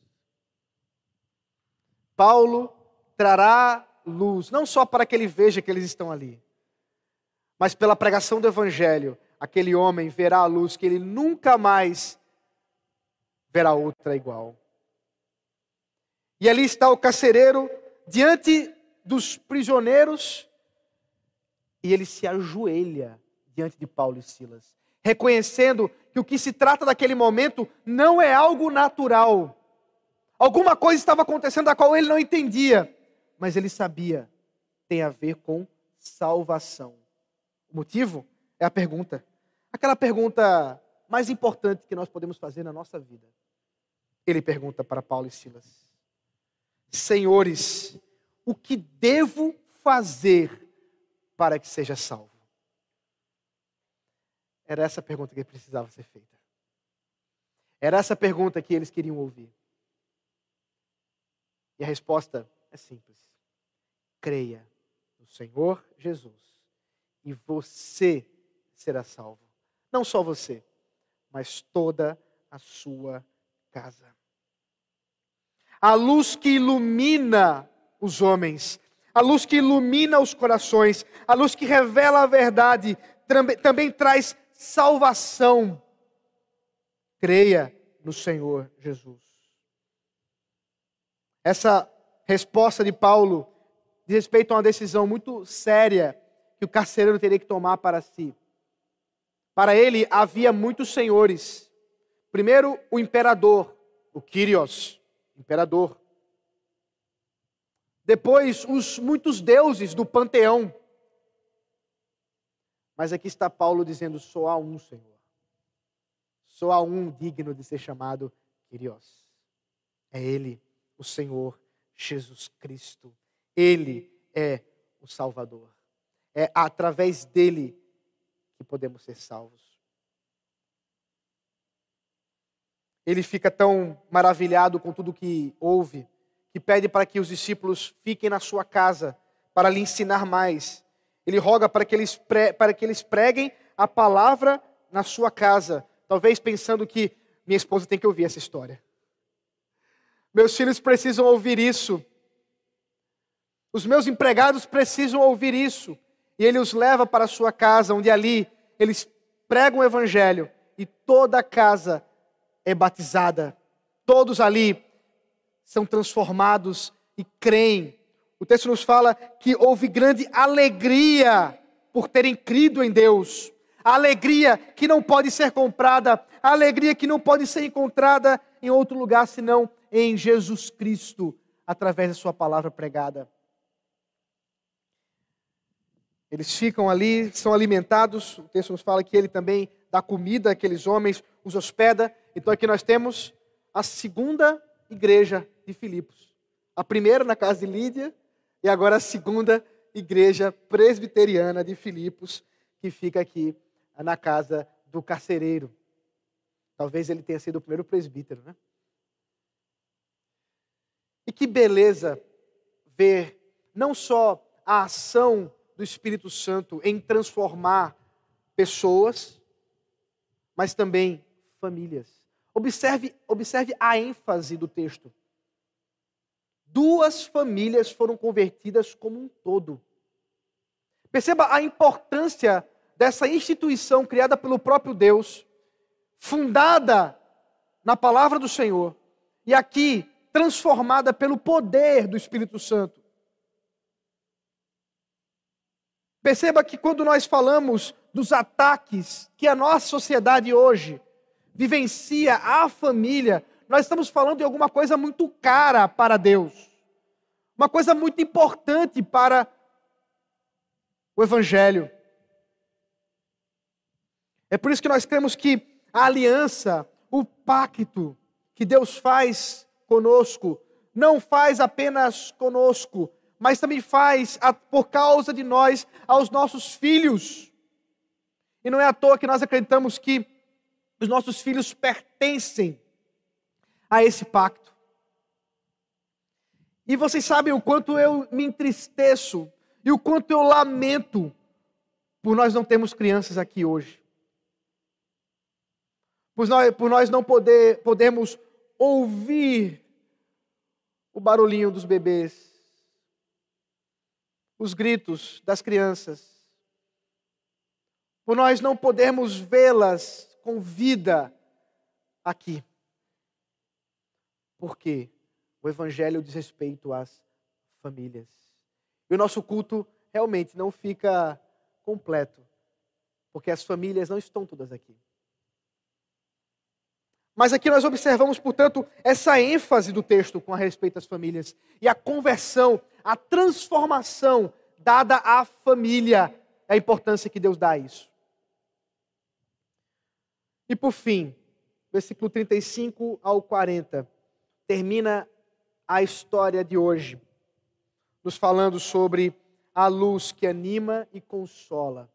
Paulo trará luz, não só para que ele veja que eles estão ali, mas pela pregação do evangelho, aquele homem verá a luz que ele nunca mais verá outra igual. E ali está o carcereiro diante dos prisioneiros e ele se ajoelha diante de Paulo e Silas, reconhecendo que o que se trata daquele momento não é algo natural. Alguma coisa estava acontecendo da qual ele não entendia, mas ele sabia, tem a ver com salvação. O motivo é a pergunta. Aquela pergunta mais importante que nós podemos fazer na nossa vida. Ele pergunta para Paulo e Silas: Senhores, o que devo fazer para que seja salvo? Era essa a pergunta que precisava ser feita. Era essa a pergunta que eles queriam ouvir. E a resposta é simples: creia no Senhor Jesus e você será salvo. Não só você, mas toda a sua casa. A luz que ilumina os homens, a luz que ilumina os corações, a luz que revela a verdade, também, traz salvação. Creia no Senhor Jesus. Essa resposta de Paulo diz respeito a uma decisão muito séria que o carcereiro teria que tomar para si. Para ele havia muitos senhores. Primeiro, o imperador, o Kyrios, imperador. Depois, os muitos deuses do panteão. Mas aqui está Paulo dizendo: só há um Senhor. Só há um digno de ser chamado Kyrios. É Ele, o Senhor Jesus Cristo. Ele é o Salvador. É através dele que podemos ser salvos. Ele fica tão maravilhado com tudo que ouve, que pede para que os discípulos fiquem na sua casa para lhe ensinar mais. Ele roga para que eles, para que eles preguem a palavra na sua casa. Talvez pensando que minha esposa tem que ouvir essa história. Meus filhos precisam ouvir isso. Os meus empregados precisam ouvir isso. E ele os leva para a sua casa, onde ali eles pregam o evangelho e toda a casa é batizada. Todos ali são transformados e creem o texto nos fala que houve grande alegria por terem crido em Deus. A alegria que não pode ser comprada, a alegria que não pode ser encontrada em outro lugar senão em Jesus Cristo, através da Sua palavra pregada. Eles ficam ali, são alimentados. O texto nos fala que ele também dá comida àqueles homens, os hospeda. Então aqui nós temos a segunda igreja de Filipos. A primeira na casa de Lídia, e agora a segunda igreja presbiteriana de Filipos, que fica aqui na casa do carcereiro. Talvez ele tenha sido o primeiro presbítero, né? E que beleza ver não só a ação do Espírito Santo em transformar pessoas, mas também famílias. Observe, observe a ênfase do texto. Duas famílias foram convertidas como um todo. Perceba a importância dessa instituição criada pelo próprio Deus, fundada na palavra do Senhor, e aqui transformada pelo poder do Espírito Santo. Perceba que quando nós falamos dos ataques que a nossa sociedade hoje vivencia à família, nós estamos falando de alguma coisa muito cara para Deus. Uma coisa muito importante para o Evangelho. É por isso que nós cremos que a aliança, o pacto que Deus faz conosco, não faz apenas conosco, mas também faz por causa de nós aos nossos filhos. E não é à toa que nós acreditamos que os nossos filhos pertencem a esse pacto. E vocês sabem o quanto eu me entristeço e o quanto eu lamento por nós não termos crianças aqui hoje. Por nós, por nós não poder, podermos ouvir o barulhinho dos bebês, os gritos das crianças, por nós não podermos vê-las com vida aqui. Porque o Evangelho diz respeito às famílias. E o nosso culto realmente não fica completo, porque as famílias não estão todas aqui. Mas aqui nós observamos, portanto, essa ênfase do texto com a respeito às famílias e a conversão, a transformação dada à família, a importância que Deus dá a isso. E por fim, versículo 35 ao 40, termina a história de hoje nos falando sobre a luz que anima e consola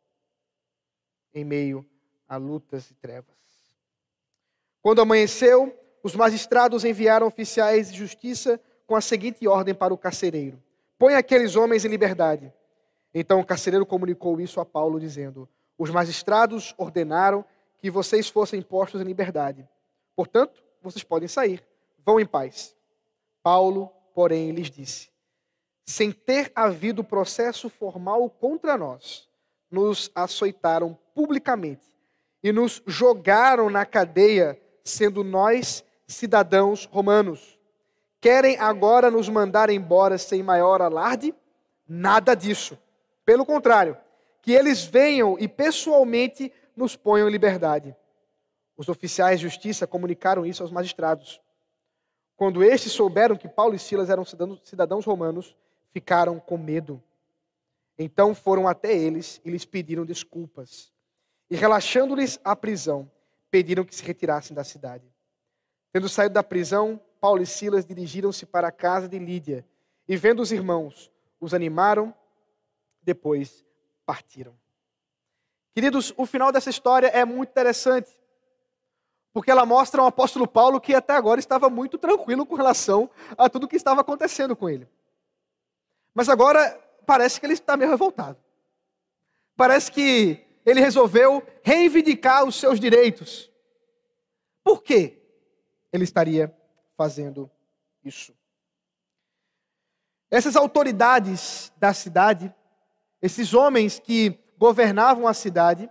em meio a lutas e trevas. Quando amanheceu, os magistrados enviaram oficiais de justiça com a seguinte ordem para o carcereiro: Põe aqueles homens em liberdade. Então o carcereiro comunicou isso a Paulo, dizendo: Os magistrados ordenaram que vocês fossem postos em liberdade. Portanto, vocês podem sair. Vão em paz. Paulo, porém, lhes disse: sem ter havido processo formal contra nós, nos açoitaram publicamente e nos jogaram na cadeia, sendo nós cidadãos romanos. Querem agora nos mandar embora sem maior alarde? Nada disso. Pelo contrário, que eles venham e pessoalmente nos ponham em liberdade. Os oficiais de justiça comunicaram isso aos magistrados. Quando estes souberam que Paulo e Silas eram cidadãos romanos, ficaram com medo. Então foram até eles e lhes pediram desculpas. E relaxando-lhes a prisão, pediram que se retirassem da cidade. Tendo saído da prisão, Paulo e Silas dirigiram-se para a casa de Lídia e, vendo os irmãos, os animaram, depois partiram. Queridos, o final dessa história é muito interessante, porque ela mostra um apóstolo Paulo que até agora estava muito tranquilo com relação a tudo o que estava acontecendo com ele. Mas agora parece que ele está meio revoltado. Parece que ele resolveu reivindicar os seus direitos. Por que ele estaria fazendo isso? Essas autoridades da cidade, esses homens que governavam a cidade,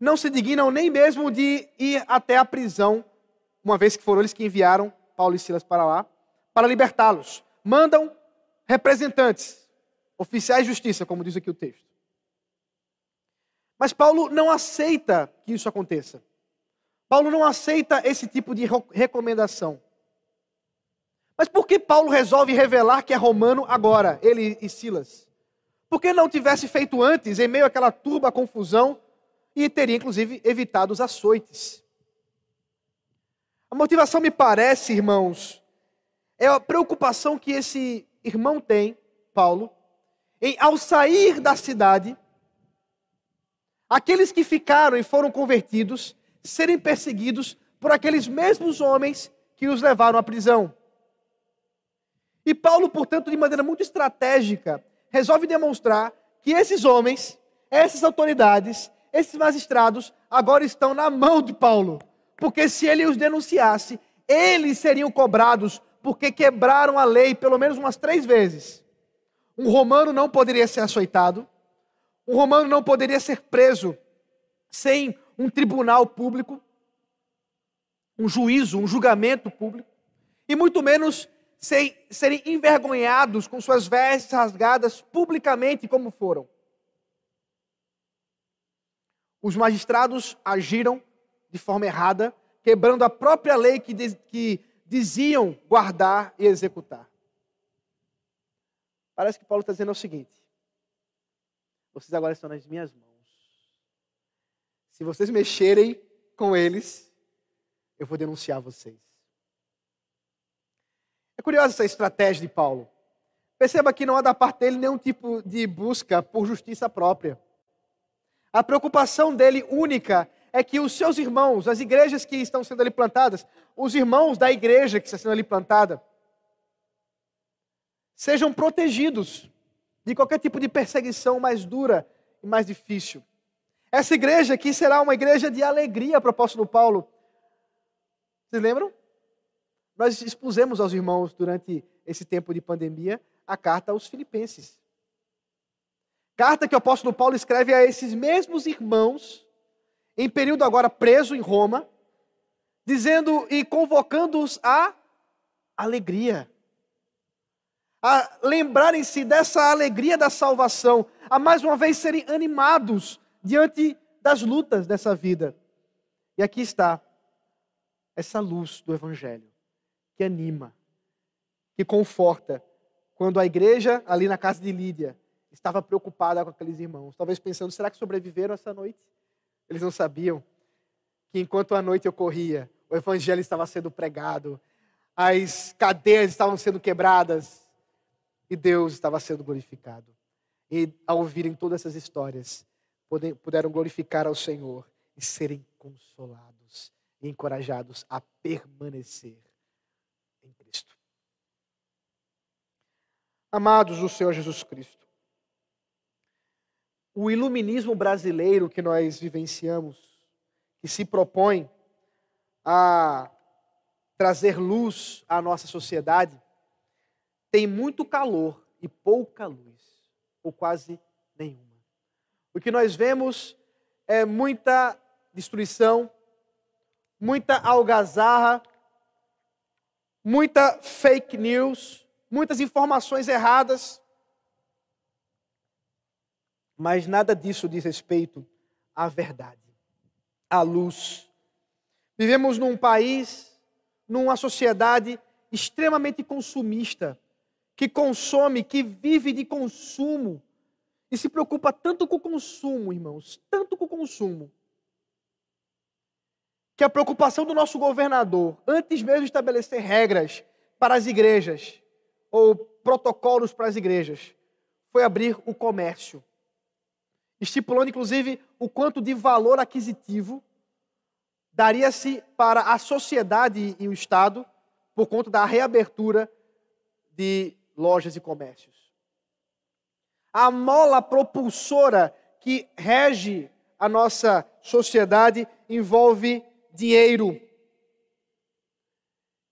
não se dignam nem mesmo de ir até a prisão, uma vez que foram eles que enviaram Paulo e Silas para lá, para libertá-los. Mandam representantes, oficiais de justiça, como diz aqui o texto. Mas Paulo não aceita que isso aconteça. Paulo não aceita esse tipo de recomendação. Mas por que Paulo resolve revelar que é romano agora, ele e Silas? Por que não tivesse feito antes, em meio àquela turba confusão, e teria inclusive evitado os açoites? A motivação me parece, irmãos, é a preocupação que esse irmão tem, Paulo, em ao sair da cidade, aqueles que ficaram e foram convertidos serem perseguidos por aqueles mesmos homens que os levaram à prisão. E Paulo, portanto, de maneira muito estratégica, resolve demonstrar que esses homens, essas autoridades, esses magistrados agora estão na mão de Paulo, porque se ele os denunciasse, eles seriam cobrados porque quebraram a lei pelo menos umas três vezes. Um romano não poderia ser açoitado, um romano não poderia ser preso sem um tribunal público, um juízo, um julgamento público, e muito menos sem serem envergonhados com suas vestes rasgadas publicamente como foram. Os magistrados agiram de forma errada, quebrando a própria lei que, que diziam guardar e executar. Parece que Paulo está dizendo o seguinte: vocês agora estão nas minhas mãos. Se vocês mexerem com eles, eu vou denunciar vocês. É curiosa essa estratégia de Paulo. Perceba que não há da parte dele nenhum tipo de busca por justiça própria. A preocupação dele única é que os seus irmãos, as igrejas que estão sendo ali plantadas, os irmãos da igreja que está sendo ali plantada, sejam protegidos de qualquer tipo de perseguição mais dura e mais difícil. Essa igreja aqui será uma igreja de alegria para o apóstolo Paulo. Vocês lembram? Nós expusemos aos irmãos durante esse tempo de pandemia a carta aos Filipenses. Carta que o apóstolo Paulo escreve a esses mesmos irmãos, em período agora preso em Roma, dizendo e convocando-os à alegria. A lembrarem-se dessa alegria da salvação, a mais uma vez serem animados diante das lutas dessa vida. E aqui está essa luz do Evangelho, que anima, que conforta. Quando a igreja, ali na casa de Lídia, estava preocupada com aqueles irmãos, talvez pensando: será que sobreviveram essa noite? Eles não sabiam que enquanto a noite ocorria, o evangelho estava sendo pregado, as cadeias estavam sendo quebradas e Deus estava sendo glorificado. E ao ouvirem todas essas histórias, puderam glorificar ao Senhor e serem consolados e encorajados a permanecer em Cristo. Amados do Senhor Jesus Cristo, o iluminismo brasileiro que nós vivenciamos, que se propõe a trazer luz à nossa sociedade, tem muito calor e pouca luz, ou quase nenhuma. O que nós vemos é muita destruição, muita algazarra, muita fake news, muitas informações erradas, mas nada disso diz respeito à verdade, à luz. Vivemos num país, numa sociedade extremamente consumista, que consome, que vive de consumo e se preocupa tanto com o consumo, irmãos, tanto com o consumo, que a preocupação do nosso governador, antes mesmo de estabelecer regras para as igrejas ou protocolos para as igrejas, foi abrir o comércio estipulando inclusive o quanto de valor aquisitivo daria-se para a sociedade e o Estado por conta da reabertura de lojas e comércios. A mola propulsora que rege a nossa sociedade envolve dinheiro,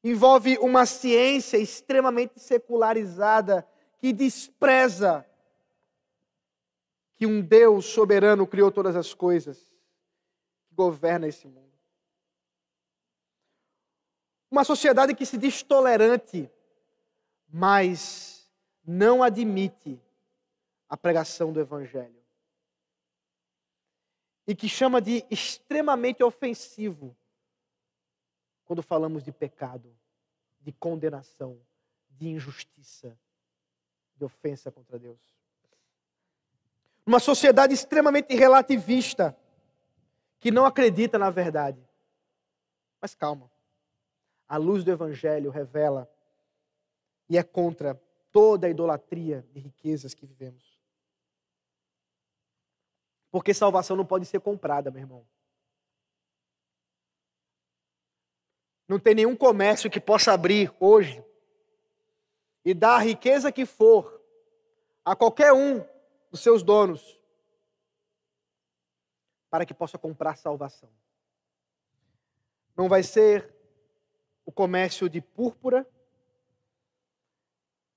envolve uma ciência extremamente secularizada que despreza que um Deus soberano criou todas as coisas, que governa esse mundo. Uma sociedade que se diz tolerante, mas não admite a pregação do Evangelho. E que chama de extremamente ofensivo quando falamos de pecado, de condenação, de injustiça, de ofensa contra Deus. Uma sociedade extremamente relativista, que não acredita na verdade. Mas calma. A luz do Evangelho revela e é contra toda a idolatria de riquezas que vivemos. Porque salvação não pode ser comprada, meu irmão. Não tem nenhum comércio que possa abrir hoje e dar a riqueza que for a qualquer um os seus donos, para que possa comprar salvação. Não vai ser o comércio de púrpura,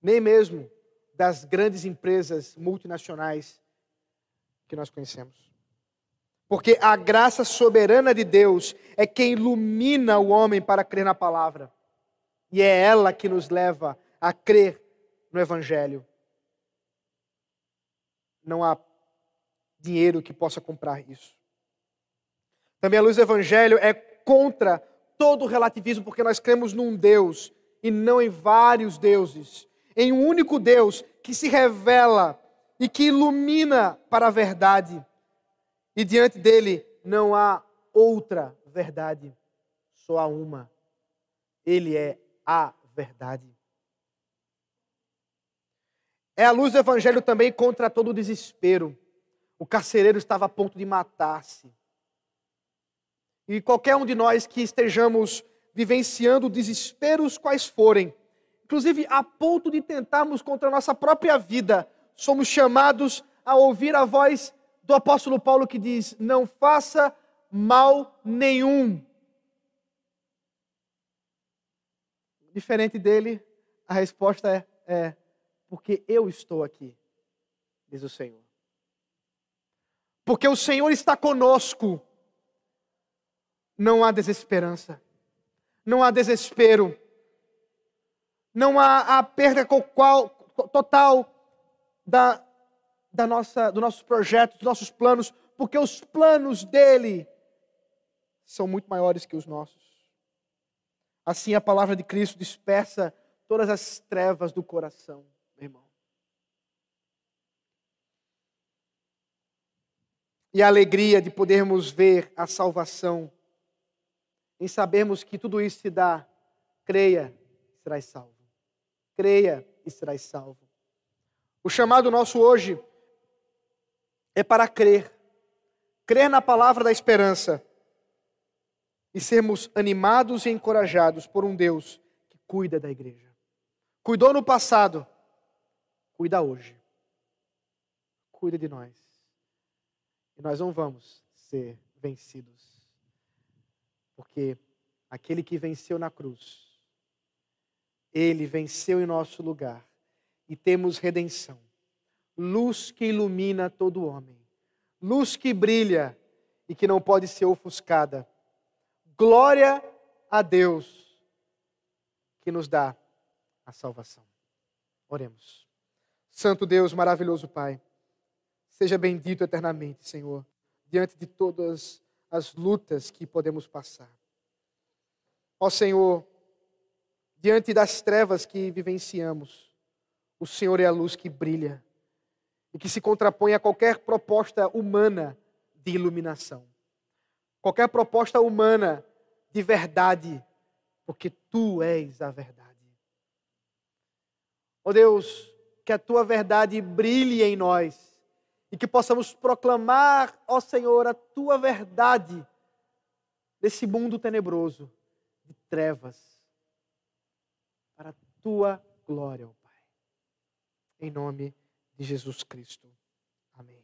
nem mesmo das grandes empresas multinacionais que nós conhecemos. Porque a graça soberana de Deus é quem ilumina o homem para crer na palavra. E é ela que nos leva a crer no Evangelho. Não há dinheiro que possa comprar isso. Também a luz do Evangelho é contra todo o relativismo, porque nós cremos num Deus e não em vários deuses, em um único Deus que se revela e que ilumina para a verdade. E diante dele não há outra verdade, só há uma. Ele é a verdade. É a luz do evangelho também contra todo o desespero. O carcereiro estava a ponto de matar-se. E qualquer um de nós que estejamos vivenciando desesperos quais forem, inclusive a ponto de tentarmos contra a nossa própria vida, somos chamados a ouvir a voz do apóstolo Paulo que diz: Não faça mal nenhum. Diferente dele, a resposta é, é: Porque eu estou aqui, diz o Senhor. Porque o Senhor está conosco não há desesperança, não há desespero, não há a perda qual, total da, da nossa, do nossos projetos, dos nossos planos, porque os planos dele são muito maiores que os nossos. Assim a palavra de Cristo dispersa todas as trevas do coração, meu irmão. E a alegria de podermos ver a salvação em sabermos que tudo isso se dá, creia, serás salvo. Creia e serás salvo. O chamado nosso hoje é para crer. Crer na palavra da esperança e sermos animados e encorajados por um Deus que cuida da igreja. Cuidou no passado, cuida hoje. Cuida de nós. E nós não vamos ser vencidos porque aquele que venceu na cruz, ele venceu em nosso lugar e temos redenção. Luz que ilumina todo homem, luz que brilha e que não pode ser ofuscada. Glória a Deus que nos dá a salvação. Oremos. Santo Deus, maravilhoso Pai, seja bendito eternamente, Senhor, diante de todas as lutas que podemos passar. Ó Senhor, diante das trevas que vivenciamos, o Senhor é a luz que brilha e que se contrapõe a qualquer proposta humana de iluminação, qualquer proposta humana de verdade, porque tu és a verdade. Ó Deus, que a tua verdade brilhe em nós e que possamos proclamar, ó Senhor, a tua verdade nesse mundo tenebroso de trevas, para a tua glória, ó Pai. Em nome de Jesus Cristo. Amém.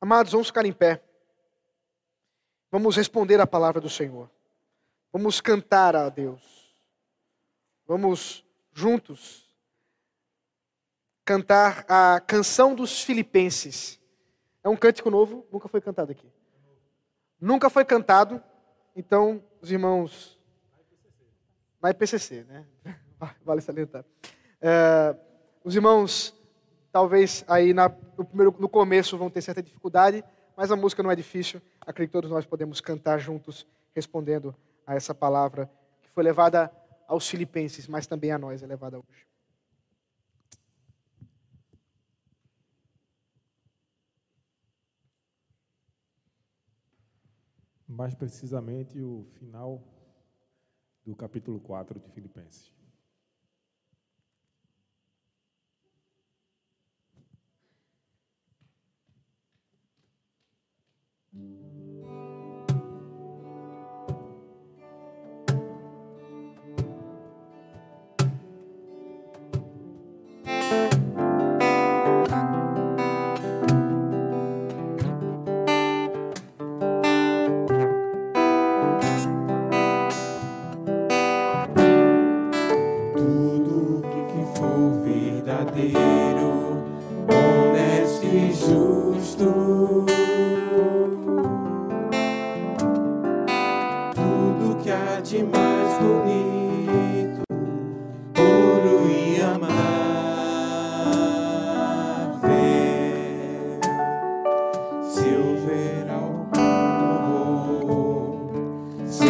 Amados, vamos ficar em pé. Vamos responder a palavra do Senhor. Vamos cantar a Deus. Vamos juntos cantar a canção dos Filipenses. É um cântico novo, nunca foi cantado aqui. Nunca foi cantado, então os irmãos. Na IPCC, né? Vale salientar. É, os irmãos, talvez aí na, no, primeiro, no começo vão ter certa dificuldade, mas a música não é difícil. Acredito que todos nós podemos cantar juntos, respondendo a essa palavra que foi levada aos filipenses, mas também a nós é levada hoje. mais precisamente o final do capítulo 4 de Filipenses.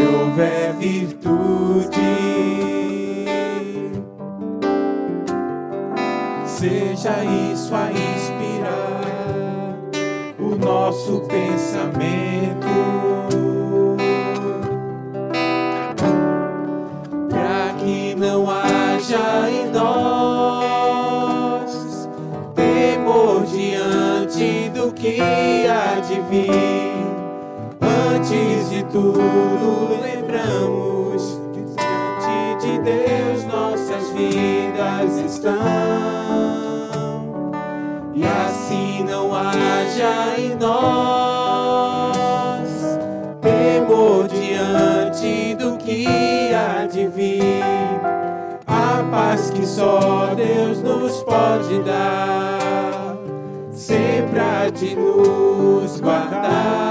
Houver virtude, seja isso a inspirar o nosso pensamento. Tudo, lembramos diante de Deus nossas vidas estão. E assim não haja em nós temor diante do que há de vir. A paz que só Deus nos pode dar, sempre há de nos guardar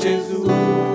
Jesus.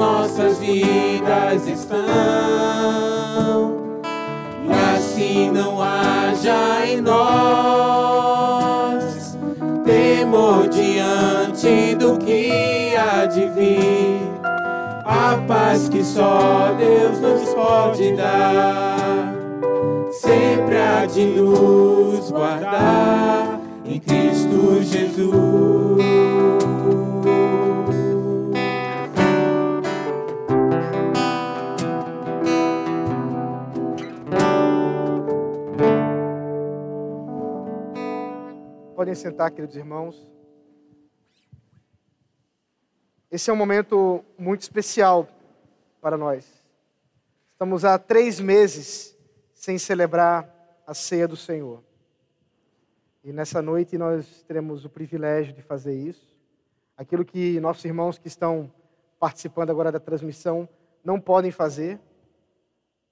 Nossas vidas estão. E assim não haja em nós temor diante do que há de vir. A paz que só Deus nos pode dar, sempre há de nos guardar em Cristo Jesus. Podem sentar, queridos irmãos. Esse é um momento muito especial para nós. Estamos há três meses sem celebrar a ceia do Senhor. E nessa noite nós teremos o privilégio de fazer isso. Aquilo que nossos irmãos que estão participando agora da transmissão não podem fazer,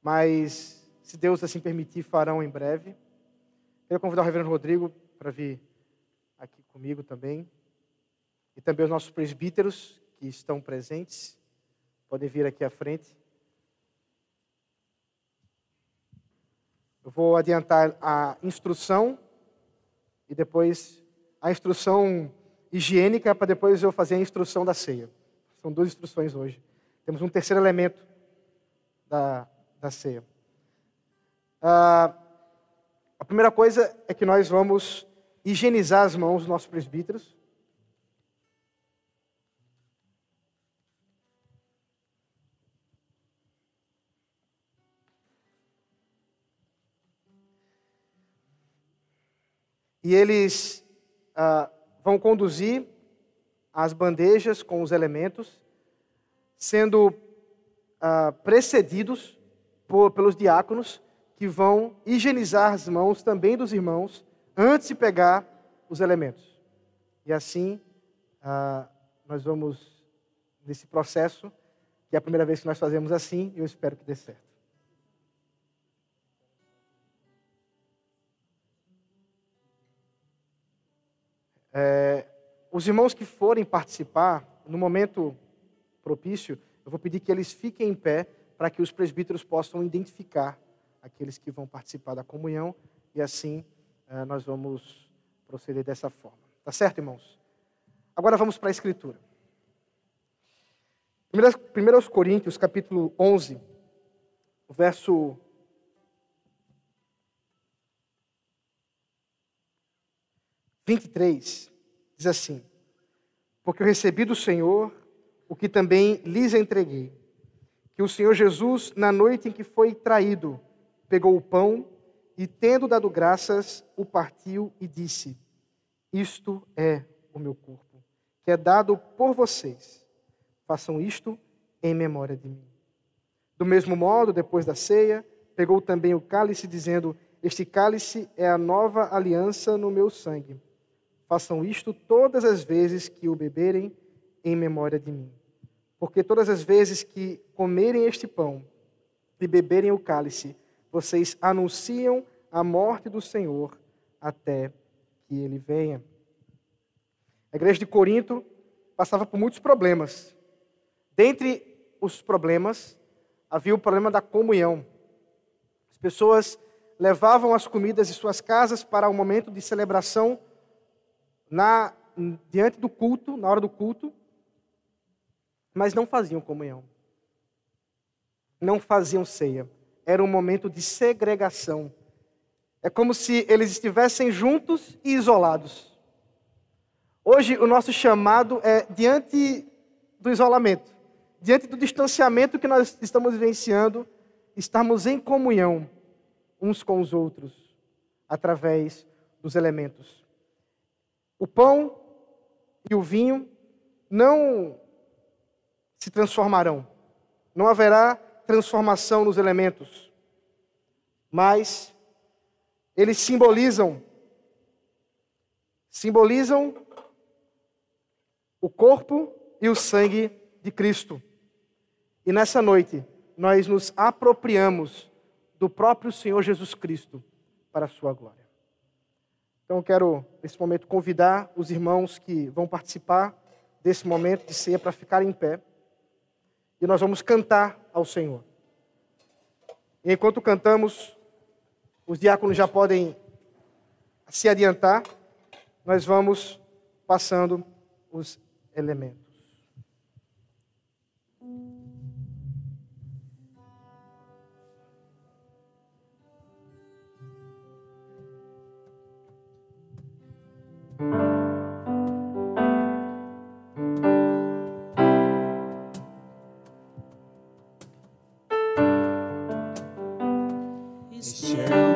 mas se Deus assim permitir, farão em breve. Quero convidar o reverendo Rodrigo para vir comigo também. E também os nossos presbíteros que estão presentes podem vir aqui à frente. Eu vou adiantar a instrução e depois a instrução higiênica para depois eu fazer a instrução da ceia. São duas instruções hoje. Temos um terceiro elemento da, da ceia. Ah, a primeira coisa é que nós vamos higienizar as mãos dos nossos presbíteros. E eles ah, vão conduzir as bandejas com os elementos, sendo ah, precedidos por, pelos diáconos, que vão higienizar as mãos também dos irmãos antes de pegar os elementos. E assim, ah, nós vamos nesse processo, que é a primeira vez que nós fazemos assim, e eu espero que dê certo. É, os irmãos que forem participar, no momento propício, eu vou pedir que eles fiquem em pé para que os presbíteros possam identificar aqueles que vão participar da comunhão e assim nós vamos proceder dessa forma. Tá certo, irmãos? Agora vamos para a Escritura. 1 Coríntios, capítulo 11, verso vinte e três, diz assim: Porque eu recebi do Senhor o que também lhes entreguei, que o Senhor Jesus, na noite em que foi traído, pegou o pão e, tendo dado graças, o partiu e disse: Isto é o meu corpo, que é dado por vocês. Façam isto em memória de mim. Do mesmo modo, depois da ceia, pegou também o cálice, dizendo: Este cálice é a nova aliança no meu sangue. Façam isto todas as vezes que o beberem em memória de mim. Porque todas as vezes que comerem este pão e beberem o cálice, vocês anunciam a morte do Senhor até que ele venha. A igreja de Corinto passava por muitos problemas. Dentre os problemas, havia o problema da comunhão. As pessoas levavam as comidas de suas casas para o um momento de celebração na, diante do culto, na hora do culto, mas não faziam comunhão. Não faziam ceia. Era um momento de segregação. É como se eles estivessem juntos e isolados. Hoje, o nosso chamado é diante do isolamento diante do distanciamento que nós estamos vivenciando, estarmos em comunhão uns com os outros, através dos elementos. O pão e o vinho não se transformarão, não haverá transformação nos elementos, mas eles simbolizam simbolizam o corpo e o sangue de Cristo. E nessa noite, nós nos apropriamos do próprio Senhor Jesus Cristo para a sua glória. Então, eu quero, nesse momento, convidar os irmãos que vão participar desse momento de ceia para ficarem em pé. E nós vamos cantar ao Senhor. E enquanto cantamos, os diáconos já podem se adiantar. Nós vamos passando os elementos. Estou sem